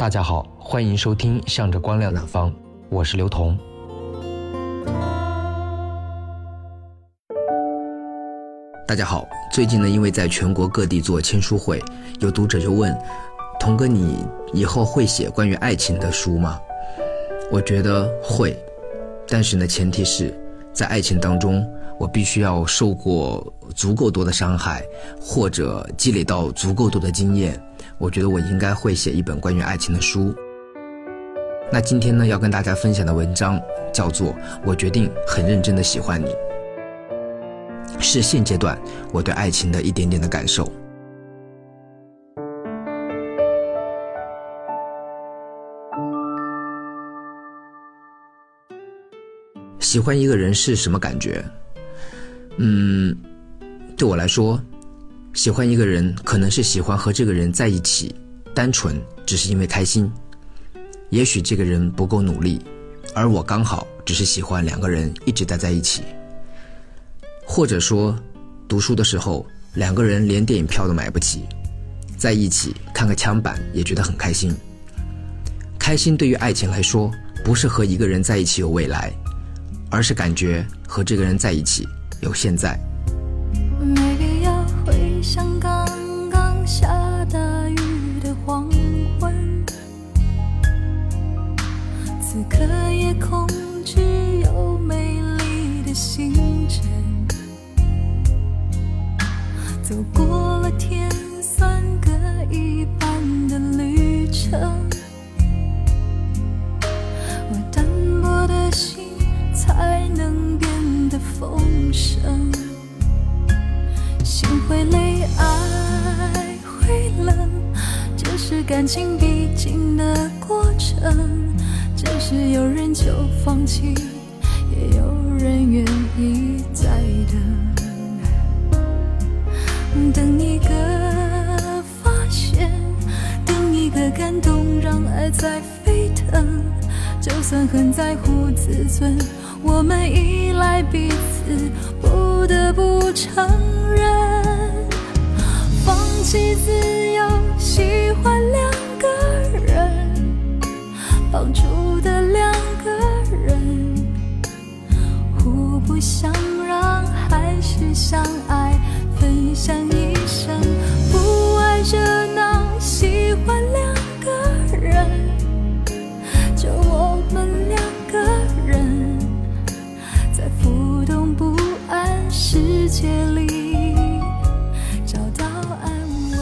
大家好，欢迎收听《向着光亮那方》，我是刘彤。大家好，最近呢，因为在全国各地做签书会，有读者就问：“童哥，你以后会写关于爱情的书吗？”我觉得会，但是呢，前提是在爱情当中，我必须要受过足够多的伤害，或者积累到足够多的经验。我觉得我应该会写一本关于爱情的书。那今天呢，要跟大家分享的文章叫做《我决定很认真的喜欢你》，是现阶段我对爱情的一点点的感受。喜欢一个人是什么感觉？嗯，对我来说。喜欢一个人，可能是喜欢和这个人在一起，单纯只是因为开心。也许这个人不够努力，而我刚好只是喜欢两个人一直待在一起。或者说，读书的时候两个人连电影票都买不起，在一起看个枪版也觉得很开心。开心对于爱情来说，不是和一个人在一起有未来，而是感觉和这个人在一起有现在。成，我单薄的心才能变得丰盛。心会累，爱会冷，这是感情必经的过程。只是有人就放弃，也有人愿意再等。等一个感动，让爱在沸腾。就算很在乎自尊，我们依赖彼此，不得不承认。放弃自由，喜欢两世界里找到安稳。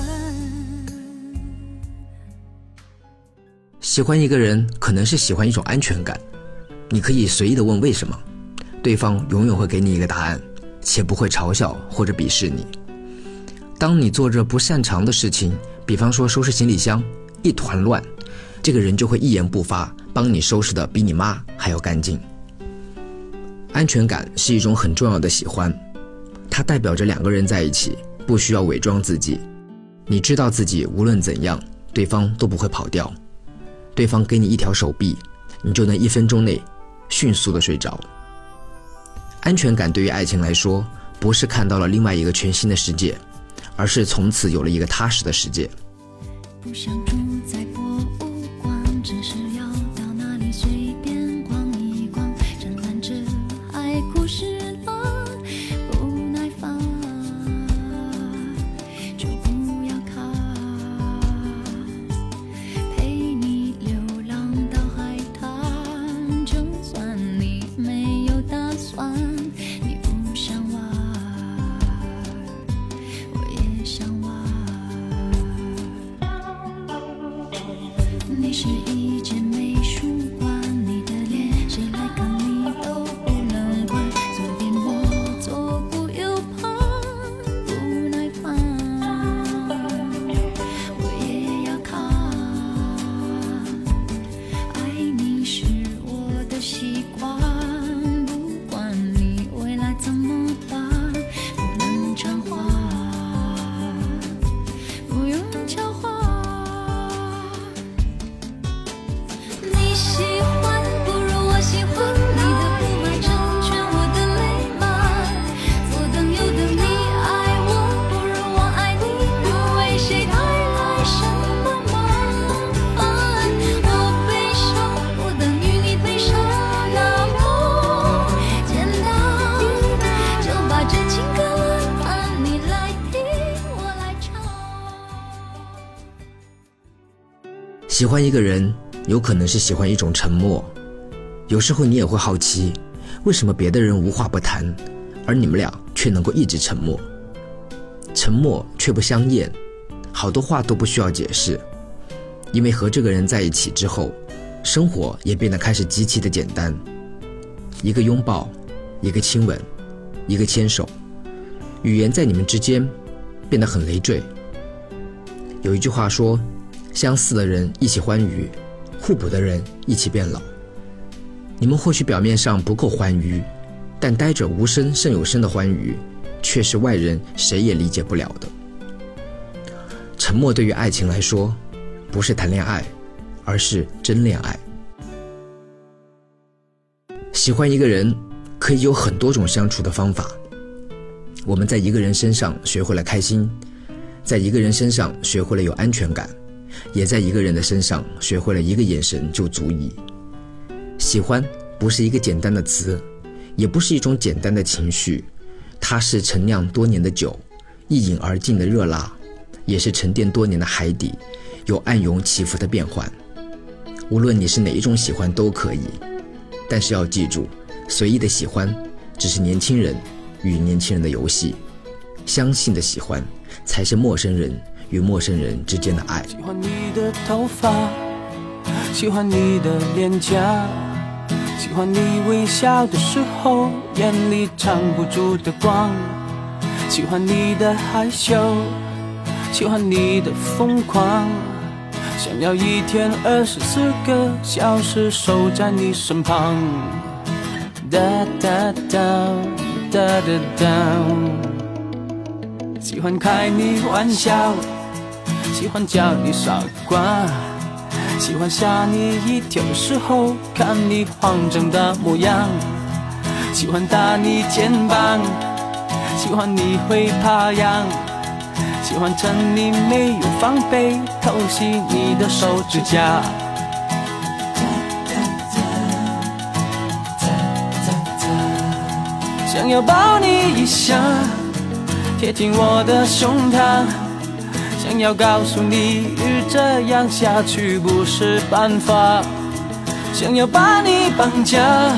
喜欢一个人，可能是喜欢一种安全感。你可以随意的问为什么，对方永远会给你一个答案，且不会嘲笑或者鄙视你。当你做着不擅长的事情，比方说收拾行李箱，一团乱，这个人就会一言不发，帮你收拾的比你妈还要干净。安全感是一种很重要的喜欢，它代表着两个人在一起不需要伪装自己，你知道自己无论怎样，对方都不会跑掉。对方给你一条手臂，你就能一分钟内迅速的睡着。安全感对于爱情来说，不是看到了另外一个全新的世界，而是从此有了一个踏实的世界。不想住在博物馆，只是是一件美术馆喜欢一个人，有可能是喜欢一种沉默。有时候你也会好奇，为什么别的人无话不谈，而你们俩却能够一直沉默？沉默却不相厌，好多话都不需要解释，因为和这个人在一起之后，生活也变得开始极其的简单。一个拥抱，一个亲吻，一个牵手，语言在你们之间变得很累赘。有一句话说：“相似的人一起欢愉，互补的人一起变老。”你们或许表面上不够欢愉，但待着无声胜有声的欢愉，却是外人谁也理解不了的。沉默对于爱情来说，不是谈恋爱，而是真恋爱。喜欢一个人，可以有很多种相处的方法。我们在一个人身上学会了开心，在一个人身上学会了有安全感，也在一个人的身上学会了一个眼神就足以。喜欢不是一个简单的词，也不是一种简单的情绪，它是陈酿多年的酒，一饮而尽的热辣，也是沉淀多年的海底，有暗涌起伏的变幻。无论你是哪一种喜欢都可以，但是要记住，随意的喜欢只是年轻人与年轻人的游戏，相信的喜欢才是陌生人与陌生人之间的爱。喜欢你的头发，喜欢你的脸颊。喜欢你微笑的时候，眼里藏不住的光；喜欢你的害羞，喜欢你的疯狂，想要一天二十四个小时守在你身旁。哒哒哒哒哒哒，喜欢开你玩笑，喜欢叫你傻瓜。喜欢吓你一跳的时候，看你慌张的模样；喜欢打你肩膀，喜欢你会怕痒；喜欢趁你没有防备偷袭你的手指甲。想要抱你一下，贴近我的胸膛。想要告诉你，这样下去不是办法。想要把你绑架，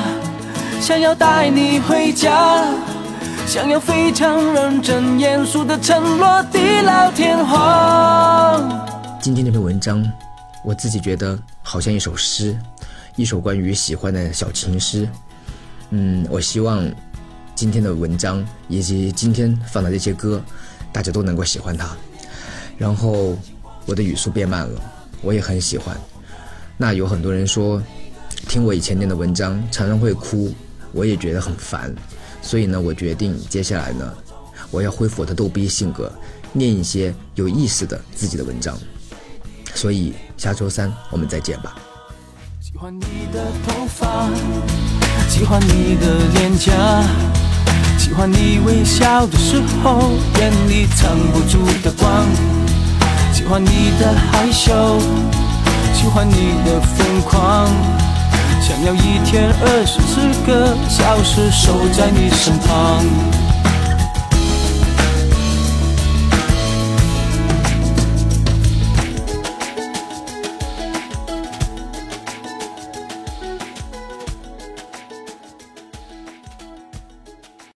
想要带你回家，想要非常认真严肃的承诺地老天荒。今天这篇文章，我自己觉得好像一首诗，一首关于喜欢的小情诗。嗯，我希望今天的文章以及今天放的这些歌，大家都能够喜欢它。然后我的语速变慢了，我也很喜欢。那有很多人说，听我以前念的文章常常会哭，我也觉得很烦。所以呢，我决定接下来呢，我要恢复我的逗逼性格，念一些有意思的自己的文章。所以下周三我们再见吧。喜欢你的头发，喜欢你的脸颊，喜欢你微笑的时候眼里藏不住的光。喜欢你的害羞，喜欢你的疯狂，想要一天二十四个小时守在你身旁。